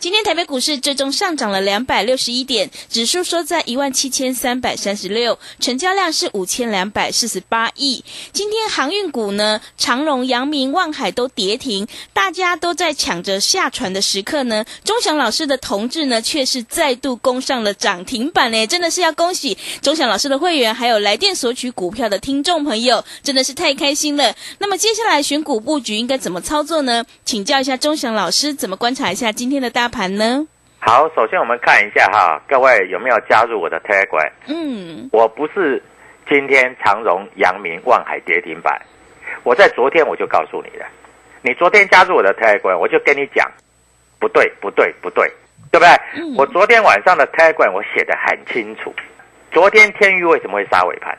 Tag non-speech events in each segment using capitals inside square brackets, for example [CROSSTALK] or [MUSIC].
今天台北股市最终上涨了两百六十一点，指数收在一万七千三百三十六，成交量是五千两百四十八亿。今天航运股呢，长荣、阳明、万海都跌停，大家都在抢着下船的时刻呢。钟祥老师的同志呢，却是再度攻上了涨停板嘞，真的是要恭喜钟祥老师的会员，还有来电索取股票的听众朋友，真的是太开心了。那么接下来选股布局应该怎么操作呢？请教一下钟祥老师，怎么观察一下今天的大盘呢？好，首先我们看一下哈，各位有没有加入我的 Telegram？嗯，我不是今天长荣、阳明、万海跌停板，我在昨天我就告诉你了。你昨天加入我的 Telegram，我就跟你讲，不对，不对，不对，对不对？嗯我昨天晚上的 Telegram 我写的很清楚。昨天天域为什么会杀尾盘？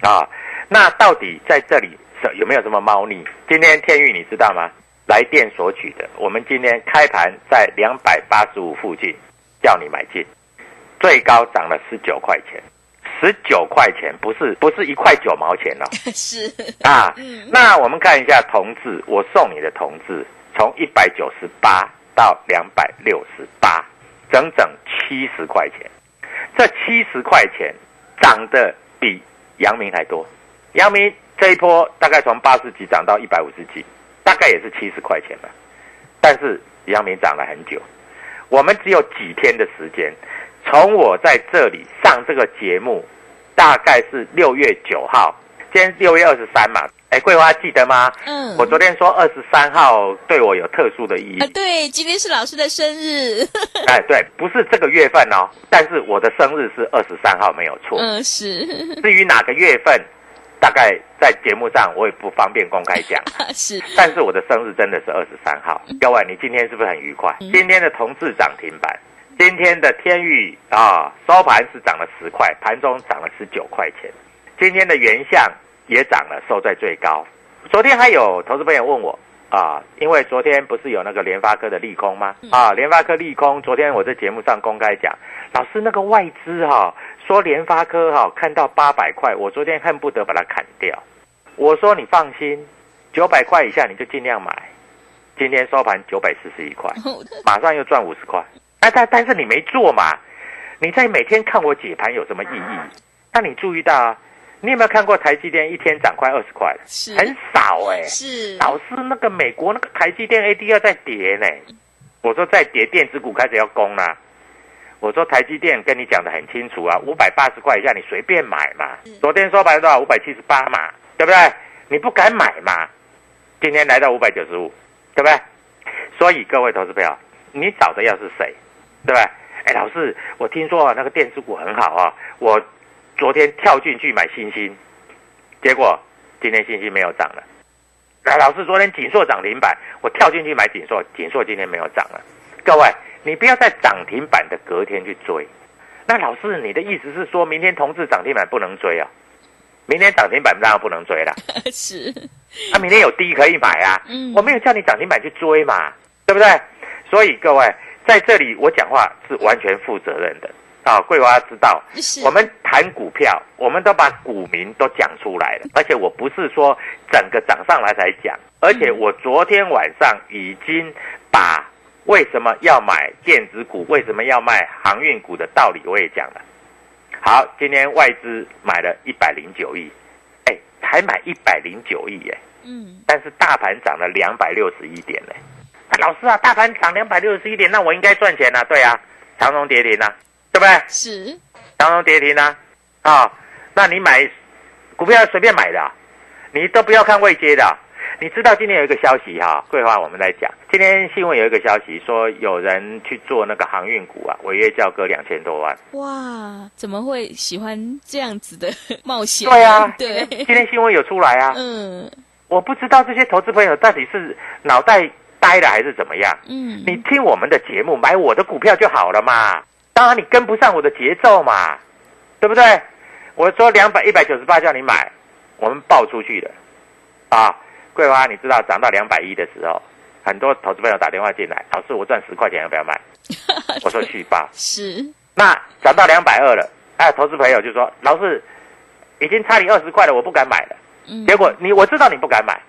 啊，那到底在这里是有没有什么猫腻？今天天域你知道吗？来电索取的，我们今天开盘在两百八十五附近，叫你买进，最高涨了十九块钱，十九块钱不是不是一块九毛钱哦，[LAUGHS] 是，啊嗯，那我们看一下同志，我送你的同志从一百九十八到两百六十八，整整七十块钱，这七十块钱涨得比阳明还多，阳明这一波大概从八十几涨到一百五十几，大概也是七十块钱吧，但是阳明涨了很久，我们只有几天的时间，从我在这里上这个节目，大概是六月九号，今天六月二十三嘛，哎，桂花记得吗？嗯，我昨天说二十三号对我有特殊的意义。啊，，对，今天是老师的生日，[LAUGHS] 哎，对，不是这个月份哦，但是我的生日是二十三号，没有错。嗯，是，至于哪个月份，大概在节目上我也不方便公开讲。[LAUGHS] 是，但是我的生日真的是二十三号，各位，你今天是不是很愉快？嗯今天的同志涨停板，今天的天域啊收盘是涨了十块，盘中涨了十九块钱。今天的原相也涨了，收在最高。昨天还有投资朋友问我啊，因为昨天不是有那个联发科的利空吗？啊，联发科利空，昨天我在节目上公开讲，老师那个外资哈、说联发科哈、看到八百块，我昨天恨不得把它砍掉。我说你放心，九百块以下你就尽量买。今天收盘九百四十一块，[LAUGHS] 马上又赚五十块。哎，但但是你没做嘛？你在每天看我解盘有什么意义？那你注意到啊？你有没有看过台积电一天涨快二十块？是很少哎、是，老是，那个美国那个台积电 ADR 在跌呢。我说在跌，电子股开始要攻啦、我说台积电跟你讲的很清楚啊，五百八十块以下你随便买嘛。昨天收盘多少？五百七十八嘛，对不对？你不敢买嘛？今天来到五百九十五，对不对？所以各位投资朋友，你找的要是谁，对不对？哎，老师，我听说啊，那个电子股很好啊，我昨天跳进去买星星，结果今天信息没有涨了。来老师，昨天锦硕涨停板，我跳进去买锦硕，锦硕今天没有涨了。各位，你不要在涨停板的隔天去追。那老师，你的意思是说明天同志涨停板不能追啊？明天涨停板当然不能追了。[LAUGHS] 是，啊，明天有低可以买啊。嗯我没有叫你涨停板去追嘛，对不对？所以各位在这里我讲话是完全负责任的啊。桂花知道，我们谈股票，我们都把股民都讲出来了，而且我不是说整个涨上来才讲，而且我昨天晚上已经把为什么要买电子股、为什么要卖航运股的道理我也讲了。好，今天外资买了一百零九亿，哎，才买一百零九亿耶，嗯，但是大盘涨了两百六十一点呢。啊老师啊，大盘涨两百六十一点，那我应该赚钱啊？对啊，长荣跌停啊，对不对？是，当中跌停啊，啊、那你买股票随便买的啊、你都不要看未接的啊、你知道今天有一个消息哈、桂花我们在讲，今天新闻有一个消息说有人去做那个航运股啊，违约交割两千多万。哇，怎么会喜欢这样子的 [LAUGHS] 冒险？对啊，对，今天新闻有出来啊，嗯我不知道这些投资朋友到底是脑袋呆了还是怎么样。嗯，你听我们的节目，买我的股票就好了嘛。当然你跟不上我的节奏嘛，对不对？我说两百一百九十八叫你买，我们报出去的啊。桂花，你知道涨到两百一的时候，很多投资朋友打电话进来，老师我赚十块钱要不要买？[LAUGHS] 我说去吧。是，那涨到两百二了，哎，投资朋友就说老师已经差你二十块了，我不敢买了。嗯，结果你我知道你不敢买，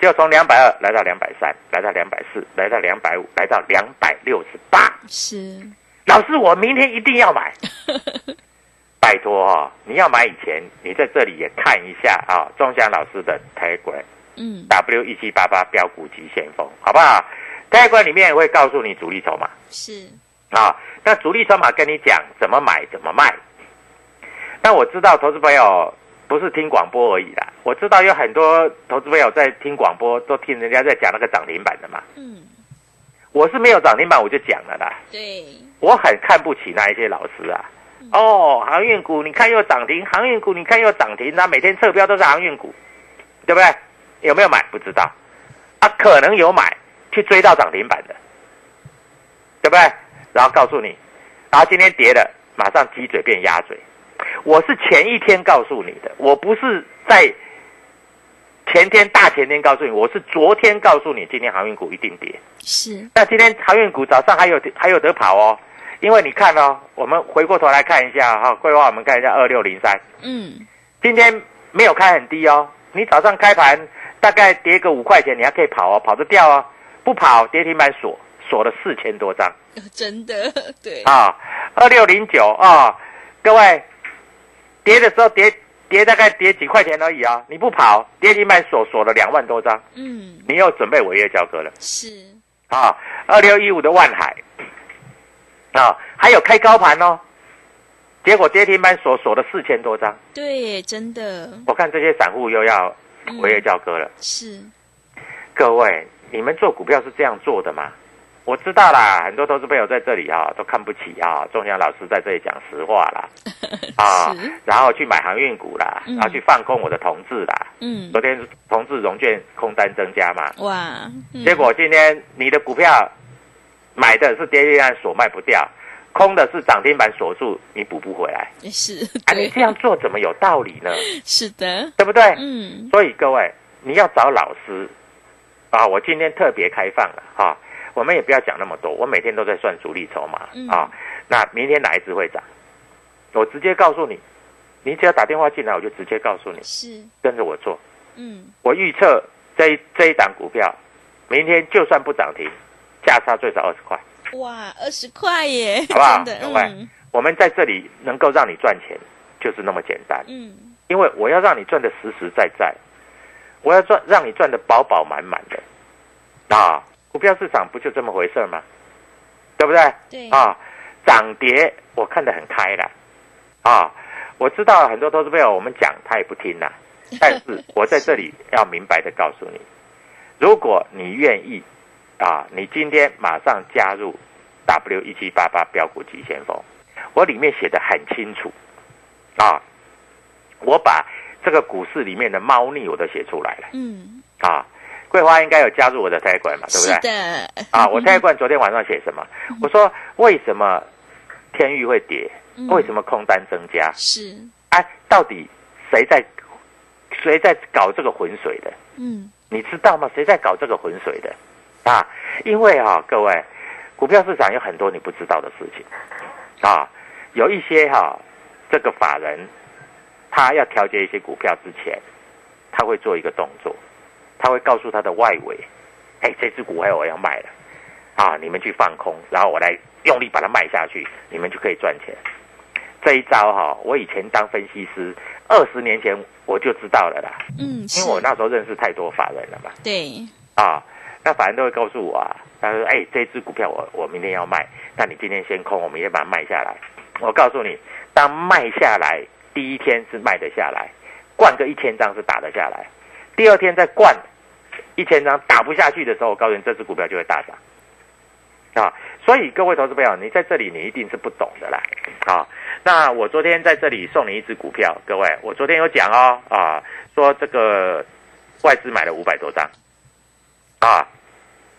结果从两百二来到两百三，来到两百四，来到两百五，来到两百六十八。是，老师，我明天一定要买。[LAUGHS] 拜托哈、你要买以前，你在这里也看一下啊，钟祥老师的 Telegram 嗯 W 一七八八标股急先锋，好不好？Telegram 里面会告诉你主力筹码是，啊，那主力筹码跟你讲怎么买怎么卖。那我知道投资朋友不是听广播而已啦，我知道有很多投资朋友在听广播，都听人家在讲那个涨停板的嘛。嗯，我是没有涨停板，我就讲了啦。对，我很看不起那一些老师啊。哦，航运股你看又涨停，航运股你看又涨停，那每天测标都是航运股，对不对？有没有买不知道，啊，可能有买去追到涨停板的，对不对？然后告诉你，然后今天跌了，马上鸡嘴变鸭嘴。我是前一天告诉你的，我不是在前天大前天告诉你，我是昨天告诉你，今天航运股一定跌。是，那今天航运股早上还有还有得跑哦，因为你看哦，我们回过头来看一下哈、桂花我们看一下二六零三，嗯，今天没有开很低哦，你早上开盘大概跌个五块钱，你还可以跑哦，跑得掉哦，不跑跌停板锁锁了四千多张。真的，[LAUGHS] 对，啊，二六零九啊，各位跌的时候跌跌大概跌几块钱而已啊，你不跑跌停板锁锁了两万多张，嗯，你又准备违约交割了。是，啊，二六一五的万海啊，还有开高盘哦，结果跌停板锁锁了四千多张，对，真的，我看这些散户又要嗯违约交割了。是，各位，你们做股票是这样做的吗？我知道啦，很多投资朋友在这里啊，都看不起啊，仲祥老师在这里讲实话啦，[LAUGHS] 啊，然后去买航运股啦，嗯然后去放空我的同志啦。嗯昨，天同志融券空单增加嘛，哇，嗯结果今天你的股票买的是跌停板锁卖不掉，空的是涨停板锁住，你补不回来。是，啊，你对，这样做怎么有道理呢？[LAUGHS] 是的，对不对？嗯，所以各位，你要找老师啊！我今天特别开放了啊！我们也不要讲那么多，我每天都在算主力筹码嗯啊。那明天哪一只会涨？我直接告诉你，你只要打电话进来，我就直接告诉你，是，跟着我做。嗯，我预测这一这一档股票，明天就算不涨停，价差最少二十块。哇，二十块耶，好不好 [LAUGHS] 嗯我们在这里能够让你赚钱，就是那么简单。嗯，因为我要让你赚的实实在在，我要赚让你赚的饱饱满满的啊！股票市场不就这么回事儿吗？对不对？对，啊，涨跌我看得很开了啊！我知道很多投资朋友我们讲他也不听啦，[LAUGHS] 但是我在这里要明白的告诉你，如果你愿意啊，你今天马上加入 W 一七八八标股急先锋，我里面写的很清楚啊，我把这个股市里面的猫腻我都写出来了嗯，啊。桂花应该有加入我的财管嘛，对不是对？的，啊，我财管昨天晚上写什么？我说为什么天域会跌？嗯为什么空单增加？是，哎、到底谁在谁在搞这个浑水的？嗯，你知道吗？谁在搞这个浑水的？啊，因为啊，各位，股票市场有很多你不知道的事情啊，有一些哈、这个法人他要调节一些股票之前，他会做一个动作，他会告诉他的外围，哎，这只股票我要卖了啊，你们去放空，然后我来用力把它卖下去，你们就可以赚钱。这一招哈、我以前当分析师，二十年前我就知道了啦，嗯，因是为，我那时候认识太多法人了嘛。对，啊，那法人都会告诉我啊，他说：“哎、这只股票我我明天要卖，那你今天先空，我明天把它卖下来。”我告诉你，当卖下来第一天是卖得下来，灌个一千张是打得下来，第二天再灌一千张打不下去的时候，我告诉你，这只股票就会大涨。啊，所以各位投资朋友，你在这里你一定是不懂的啦。啊，那我昨天在这里送你一只股票，各位，我昨天有讲哦，啊，说这个外资买了五百多张，啊，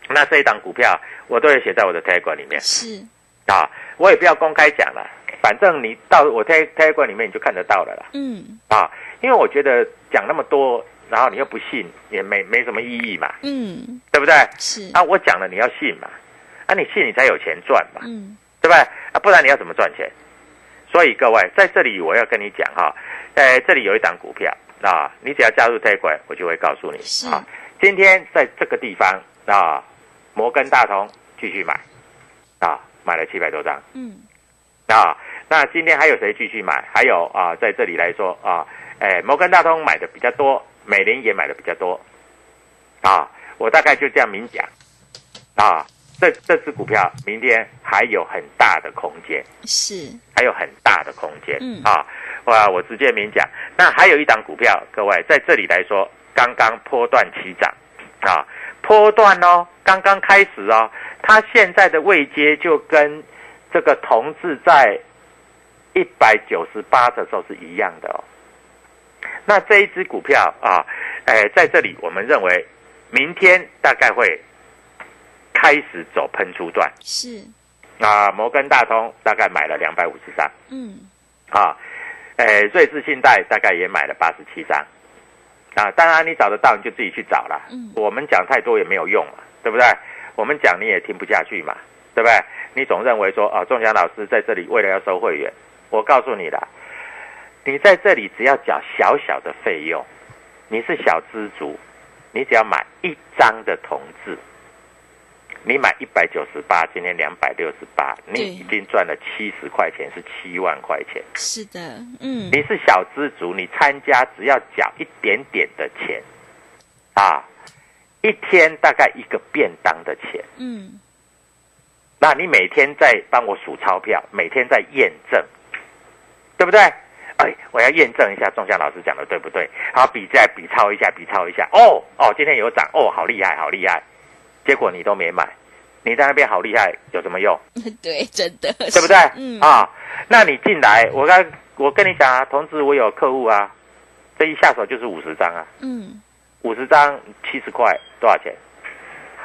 那这一档股票我都有写在我的 Telegram 里面是，啊，我也不要公开讲了，反正你到我 Te Telegram 里面你就看得到了啦。嗯，啊，因为我觉得讲那么多，然后你又不信，也没没什么意义嘛，嗯，对不对？是，啊，我讲了你要信嘛，啊，你信你才有钱赚嘛，嗯，对不对？啊，不然你要怎么赚钱？所以各位在这里我要跟你讲哈，在这里有一档股票啊，你只要加入这一块，我就会告诉你是啊，今天在这个地方啊，摩根大通继续买啊，买了七百多张。嗯，啊，那今天还有谁继续买？还有啊，在这里来说啊，哎，摩根大通买的比较多，美林也买的比较多，啊，我大概就这样明讲，啊，这这只股票明天还有很大的空间，是，还有很大的空间，嗯。啊，哇，我直接明讲。那还有一档股票，各位在这里来说，刚刚波段起涨，啊，波段哦，刚刚开始哦，它现在的位阶就跟这个同志在一百九十八的时候是一样的哦。那这一只股票啊，哎，在这里我们认为明天大概会开始走喷出段是，啊。摩根大通大概买了两百五十张嗯，啊，哎，瑞士信贷大概也买了八十七张啊。当然你找得到你就自己去找了，嗯我们讲太多也没有用嘛，对不对？我们讲你也听不下去嘛，对不对？你总认为说啊，仲祥老师在这里为了要收会员，我告诉你啦，你在这里只要缴小小的费用，你是小资族，你只要买一张的同志，你买一百九十八，今天两百六十八，你对已经赚了七十块钱，是七万块钱。是的，嗯，你是小资族，你参加只要缴一点点的钱，啊，一天大概一个便当的钱。嗯，那你每天在帮我数钞票，每天在验证，对不对？哎，我要验证一下仲夏老师讲的对不对？好，比再比抄一下，比抄一下。哦哦，今天有涨，哦，好厉害，好厉害。结果你都没买，你在那边好厉害，有什么用？[LAUGHS] 对，真的，对不对？嗯，啊，那你进来，我刚我跟你讲啊，同时我有客户啊，这一下手就是五十张啊，嗯，五十张七十块，多少钱？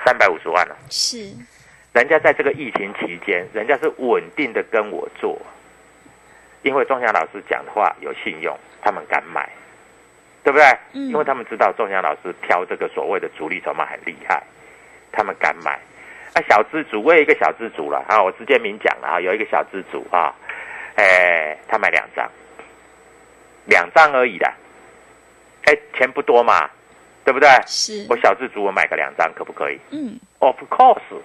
三百五十万了、是，人家在这个疫情期间，人家是稳定的跟我做，因为仲祥老师讲的话有信用，他们敢买，对不对？嗯因为他们知道仲祥老师挑这个所谓的主力筹码很厉害，他们敢买。啊，小资主，我有一个小资主了啊，我直接明讲了啊，有一个小资主啊，哎，他买两张，两张而已的，哎，钱不多嘛，对不对？是，我小资主我买个两张可不可以嗯，？Of course，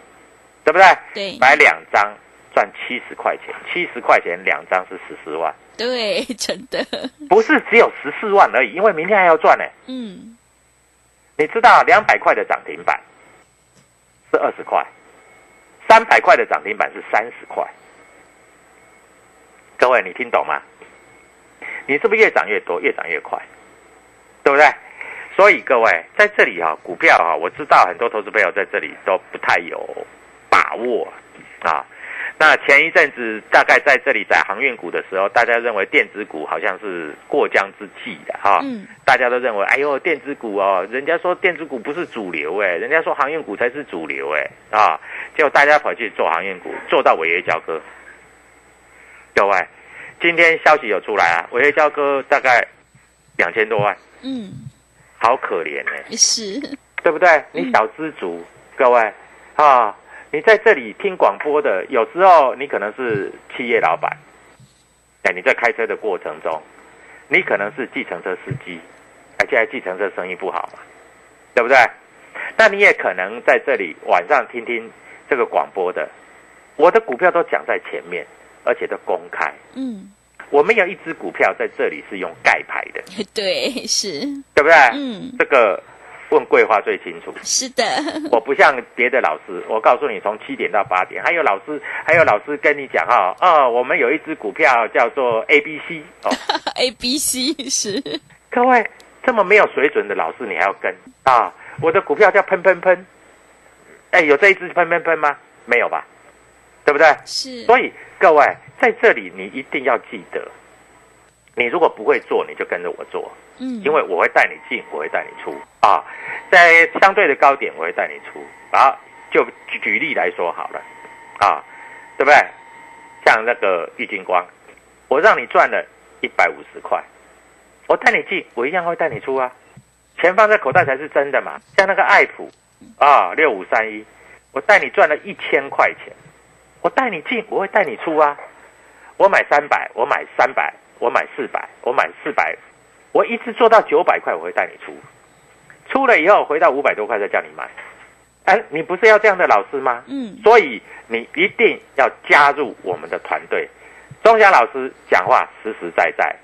对不对？对，买两张赚七十块钱，七十块钱两张是十四万，对，真的，不是只有十四万而已，因为明天还要赚呢。嗯，你知道两百块的涨停板是二十块，三百块的涨停板是三十块。各位，你听懂吗？你是不是越涨越多，越涨越快，对不对？所以各位在这里哈、股票哈、我知道很多投资朋友在这里都不太有把握啊。那前一阵子大概在这里在航运股的时候，大家认为电子股好像是过江之鲫的哈，嗯大家都认为，哎呦，电子股哦，人家说电子股不是主流哎，人家说航运股才是主流哎啊，结果大家跑去做航运股，做到违约交割。各位，今天消息有出来啊，违约交割大概两千多万，嗯，好可怜哎、是，对不对？你小资族，各位啊，你在这里听广播的，有时候你可能是企业老板，哎，你在开车的过程中，你可能是计程车司机，而且计程车生意不好嘛，对不对？那你也可能在这里晚上听听这个广播的，我的股票都讲在前面，而且都公开。嗯，我们有一只股票在这里是用盖牌的，[LAUGHS] 对，是，对不对？嗯，这个问桂花最清楚。是的，[LAUGHS] 我不像别的老师，我告诉你，从七点到八点，还有老师，还有老师跟你讲哈，哦，我们有一只股票叫做 A B C 哦，[LAUGHS] A B C 是，各位这么没有水准的老师，你还要跟啊？我的股票叫喷喷喷，哎，有这一只喷喷喷吗？没有吧？对不对？是，所以各位在这里，你一定要记得，你如果不会做，你就跟着我做。嗯，因为我会带你进，我会带你出啊，在相对的高点我会带你出啊。就举举例来说好了啊，对不对？像那个玉金光，我让你赚了一百五十块，我带你进，我一样会带你出啊。钱放在口袋才是真的嘛。像那个爱普啊，六五三一，我带你赚了一千块钱，我带你进，我会带你出啊。我买三百，我买三百，我买四百，我买四百，我一直做到九百块，我会带你出。出了以后回到五百多块再叫你买。哎，你不是要这样的老师吗？嗯，所以你一定要加入我们的团队。钟祥老师讲话实实在在，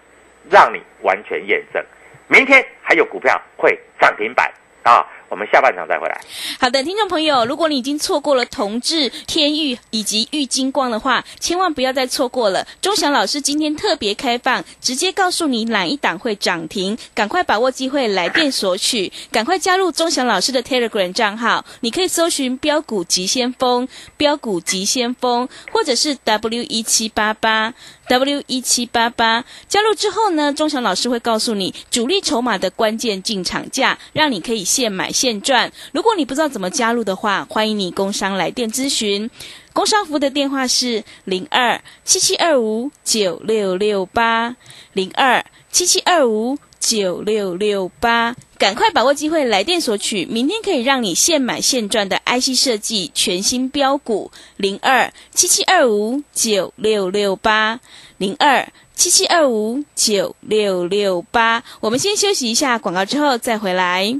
让你完全验证。明天还有股票会涨停板啊！我们下半场再回来。好的，听众朋友，如果你已经错过了同志、天域以及玉金光的话，千万不要再错过了。钟祥老师今天特别开放，直接告诉你哪一档会涨停，赶快把握机会来电索取，赶快加入钟祥老师的 Telegram 账号，你可以搜寻“标股急先锋”、“标股急先锋”或者是 W 一七八八。W 一七八八加入之后呢，钟祥老师会告诉你主力筹码的关键进场价，让你可以现买现赚。如果你不知道怎么加入的话，欢迎你工商来电咨询。工商服务的电话是零二七七二五九六六八零二七七二五九六六八，赶快把握机会来电索取，明天可以让你现买现赚的 IC 设计全新标股零二七七二五九六六八零二七七二五九六六八。我们先休息一下广告，之后再回来。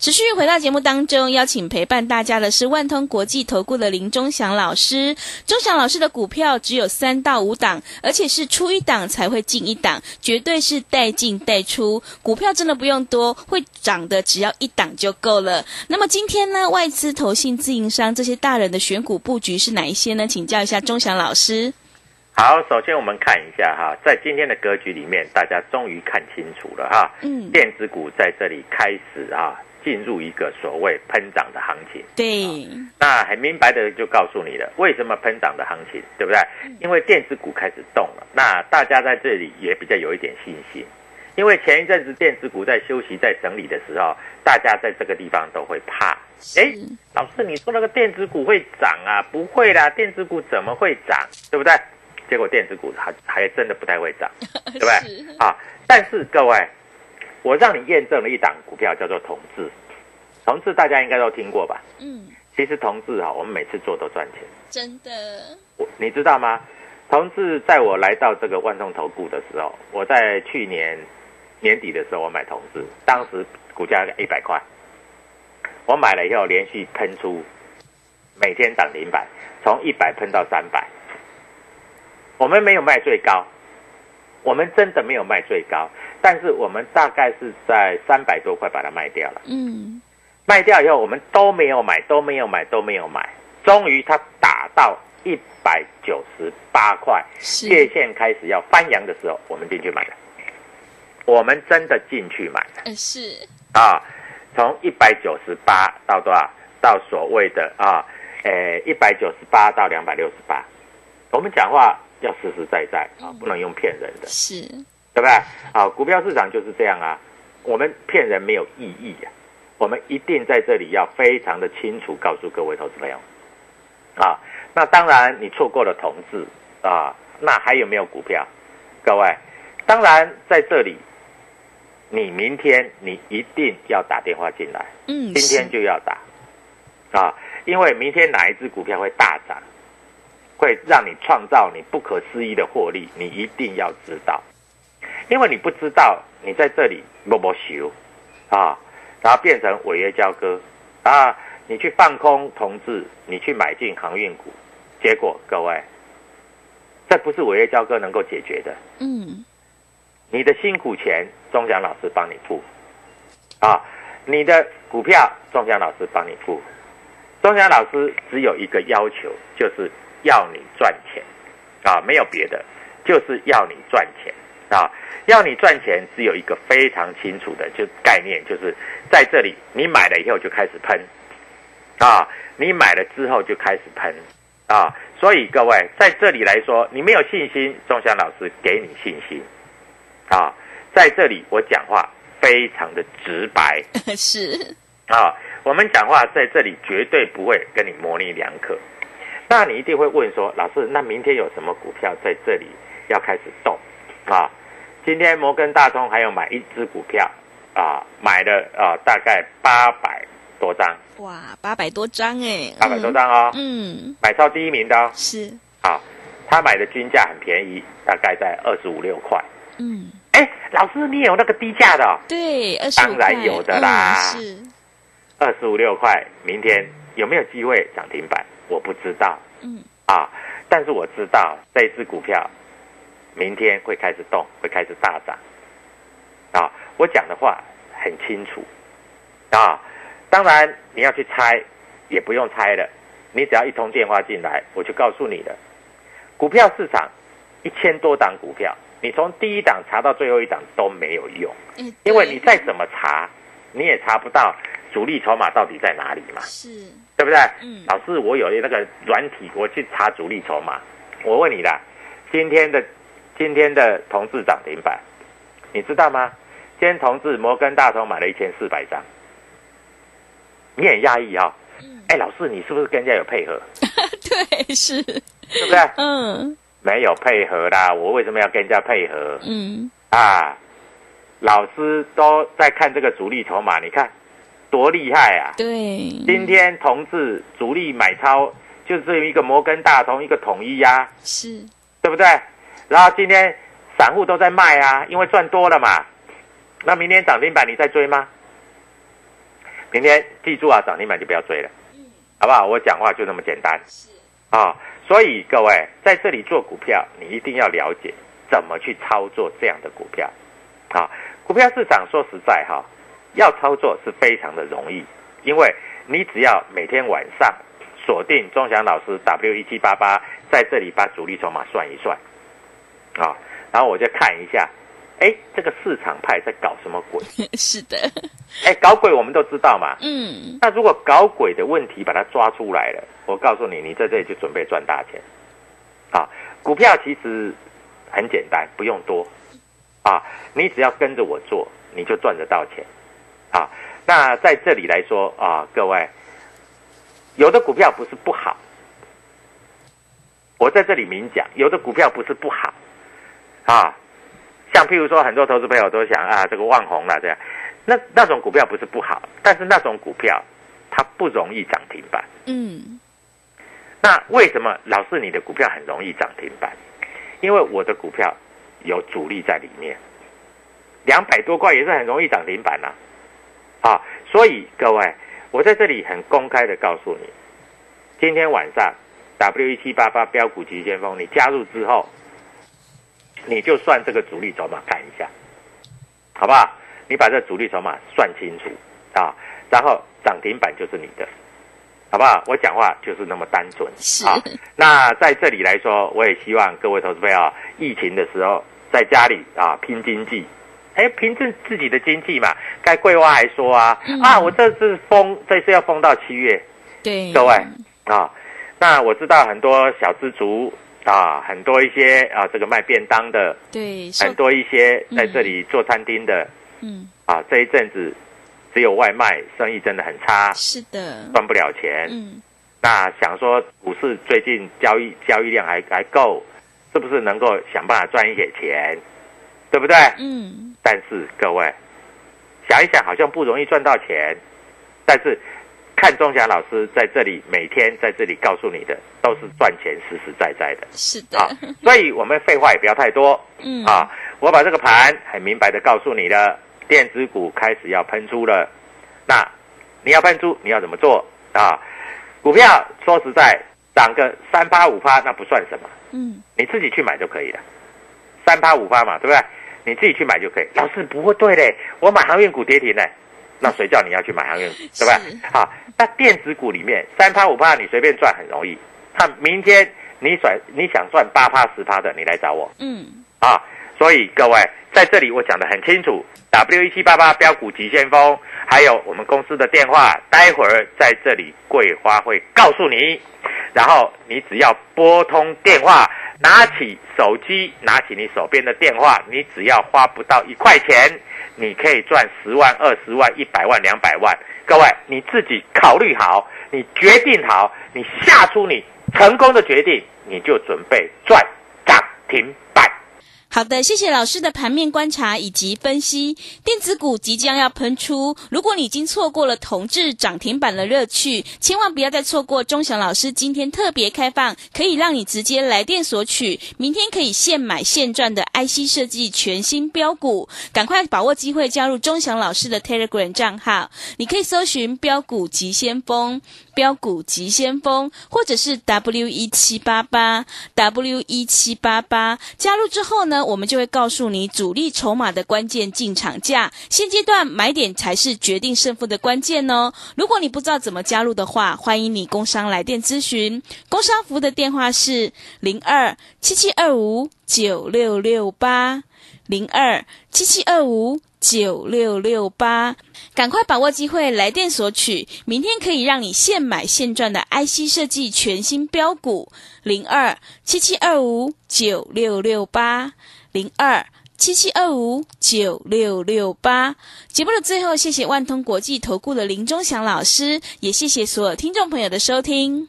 持续回到节目当中，邀请陪伴大家的是万通国际投顾的林忠祥老师。忠祥老师的股票只有三到五档，而且是出一档才会进一档，绝对是带进带出。股票真的不用多，会涨的只要一档就够了。那么今天呢，外资、投信、自营商这些大人的选股布局是哪一些呢？请教一下忠祥老师。好，首先我们看一下哈，在今天的格局里面，大家终于看清楚了哈，嗯，电子股在这里开始啊进入一个所谓喷涨的行情。对，那很明白的就告诉你了，为什么喷涨的行情，对不对？因为电子股开始动了，那大家在这里也比较有一点信心。因为前一阵子电子股在休息、在整理的时候，大家在这个地方都会怕。哎，老师，你说那个电子股会涨啊？不会啦，电子股怎么会涨？对不对？结果电子股还还真的不太会涨，[LAUGHS] 对不对？是啊，但是各位，我让你验证了一档股票叫做同志，同志大家应该都听过吧？嗯，其实同志啊，我们每次做都赚钱。真的，我你知道吗？同志在我来到这个万通投顾的时候，我在去年年底的时候我买同志，当时股价一百块，我买了以后连续喷出每天涨零百，从一百喷到三百。我们没有卖最高，我们真的没有卖最高，但是我们大概是在三百多块把它卖掉了。嗯，卖掉以后，我们都没有买，都没有买，都没有买。终于它打到一百九十八块，是界限开始要翻扬的时候，我们进去买了。我们真的进去买了嗯是啊！从一百九十八到多少？到所谓的啊，呃，一百九十八到两百六十八。我们讲话要实实在在啊，不能用骗人的。是，对不对？啊，股票市场就是这样啊，我们骗人没有意义啊，我们一定在这里要非常的清楚告诉各位投资朋友，啊，那当然你错过了同志啊，那还有没有股票？各位，当然在这里，你明天你一定要打电话进来，嗯，今天就要打。啊，因为明天哪一只股票会大涨，会让你创造你不可思议的获利，你一定要知道。因为你不知道，你在这里默默修啊，然后变成违约交割啊，你去放空同志，你去买进航运股，结果各位，这不是违约交割能够解决的。嗯你的辛苦钱，钟祥老师帮你付，啊，你的股票，钟祥老师帮你付。钟祥老师只有一个要求，就是要你赚钱，啊，没有别的，就是要你赚钱，啊，要你赚钱，只有一个非常清楚的就概念，就是在这里你买了以后就开始喷，啊，你买了之后就开始喷，啊，所以各位在这里来说，你没有信心，钟祥老师给你信心。啊，在这里我讲话非常的直白。[LAUGHS] 是，啊，我们讲话在这里绝对不会跟你模棱两可。那你一定会问说，老师，那明天有什么股票在这里要开始动？啊？今天摩根大通还有买一只股票啊，买了啊大概八百多张，哇，八百多张哎，八百多张哦，嗯，买超第一名的哦，是，啊，他买的均价很便宜，大概在二十五六块。嗯，哎，老师，你有那个低价的哦？对，二十当然有的啦。嗯、是，二十五六块，明天。有没有机会涨停板？我不知道。嗯。啊，但是我知道这只股票明天会开始动，会开始大涨。啊。我讲的话很清楚。啊，当然你要去猜也不用猜了，你只要一通电话进来，我就告诉你了。股票市场一千多档股票，你从第一档查到最后一档都没有用。哎因为你再怎么查，你也查不到主力筹码到底在哪里嘛，是，对不对？嗯老师，我有那个软体，我去查主力筹码。我问你啦，今天的今天的同志涨停板，你知道吗？今天同志摩根大通买了一千四百张，你很讶异哈。嗯哎，老师，你是不是跟人家有配合？[LAUGHS] 对，是，对不对？嗯没有配合啦，我为什么要跟人家配合？嗯，啊，老师都在看这个主力筹码，你看多厉害啊！对，今天同志主力买超就是一个摩根大通，一个统一呀、是，对不对？然后今天散户都在卖啊，因为赚多了嘛。那明天涨停板你再追吗？明天记住啊，涨停板就不要追了，好不好？我讲话就那么简单是啊。所以各位在这里做股票，你一定要了解怎么去操作这样的股票。啊，股票市场说实在哈，要操作是非常的容易，因为你只要每天晚上锁定钟祥老师 W 一七八八，在这里把主力筹码算一算，啊，然后我就看一下，哎，这个市场派在搞什么鬼？[LAUGHS] 是的，哎，搞鬼我们都知道嘛。嗯那如果搞鬼的问题把它抓出来了，我告诉你，你在这里就准备赚大钱。啊，股票其实很简单，不用多啊，你只要跟着我做，你就赚得到钱。啊，那在这里来说啊，各位，有的股票不是不好，我在这里明讲，有的股票不是不好啊，像譬如说，很多投资朋友都想啊，这个万红了这样，那那种股票不是不好，但是那种股票它不容易涨停板。嗯，那为什么老是你的股票很容易涨停板？因为我的股票有主力在里面，两百多块也是很容易涨停板呐、啊。所以各位，我在这里很公开的告诉你，今天晚上 W 一七八八标股急先锋，你加入之后，你就算这个主力筹码看一下，好不好？你把这主力筹码算清楚啊，然后涨停板就是你的，好不好？我讲话就是那么单纯是啊。[LAUGHS] 那在这里来说，我也希望各位投资朋友，疫情的时候在家里啊拼经济，哎，凭着自己的经济嘛。该桂花还说啊、嗯。啊，我这次封，这次要封到七月，对，各位啊，那我知道很多小资族啊，很多一些啊，这个卖便当的，对，很多一些在这里做餐厅的、嗯，啊，这一阵子只有外卖，生意真的很差，是的，赚不了钱。嗯，那想说股市最近交易交易量还还够，是不是能够想办法赚一些钱，对不对？嗯，但是各位想一想，好像不容易赚到钱，但是看钟祥老师在这里每天在这里告诉你的都是赚钱实实在在的。是的，啊，所以我们废话也不要太多。嗯，啊，我把这个盘很明白的告诉你了，电子股开始要喷出了，那你要喷出你要怎么做？啊？股票说实在涨个三趴五趴那不算什么，嗯，你自己去买就可以了，三趴五趴嘛，对不对？你自己去买就可以。老师不会对嘞，我买航运股跌停嘞，那谁叫你要去买航运股，[LAUGHS] 对吧是？好，那电子股里面三趴五趴你随便赚很容易，那明天你甩你想赚八趴十趴的，你来找我嗯，啊。所以各位在这里我讲的很清楚，W 一七八八标股急先锋，还有我们公司的电话，待会儿在这里桂花会告诉你，然后你只要拨通电话，拿起手机，拿起你手边的电话，你只要花不到一块钱，你可以赚十万、二十万、一百万、两百万。各位你自己考虑好，你决定好，你下出你成功的决定，你就准备赚涨停。好的，谢谢老师的盘面观察以及分析。电子股即将要喷出，如果你已经错过了同志涨停板的乐趣，千万不要再错过钟祥老师今天特别开放，可以让你直接来电索取，明天可以现买现赚的 IC 设计全新标股，赶快把握机会加入钟祥老师的 Telegram 账号，你可以搜寻标股急先锋。标股急先锋，或者是 W 一七八八 W 一七八八，加入之后呢，我们就会告诉你主力筹码的关键进场价，现阶段买点才是决定胜负的关键哦。如果你不知道怎么加入的话，欢迎你工商来电咨询，工商服务的电话是零二七七二五九六六八零二七七二五。九六六八，赶快把握机会来电索取，明天可以让你现买现赚的 IC 设计全新标股零二七七二五九六六八零二七七二五九六六八。节目的最后，谢谢万通国际投顾的林忠祥老师，也谢谢所有听众朋友的收听。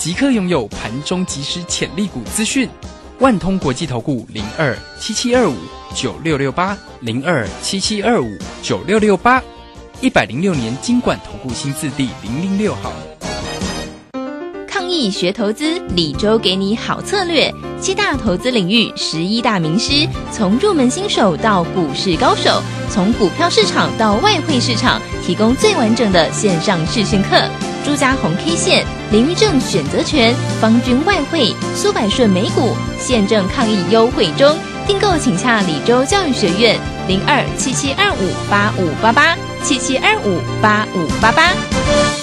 即刻拥有盘中即时潜力股资讯。万通国际投顾零二七七二五九六六八零二七七二五九六六八，一百零六年经管投顾新字第零零六号。抗疫学投资，李周给你好策略。七大投资领域，十一大名师，从入门新手到股市高手，从股票市场到外汇市场，提供最完整的线上试训课。朱家红 K 线、林玉正选择权、方军外汇、苏百顺美股，现正抗议优惠中，订购请洽李州教育学院零二七七二五八五八八七七二五八五八八。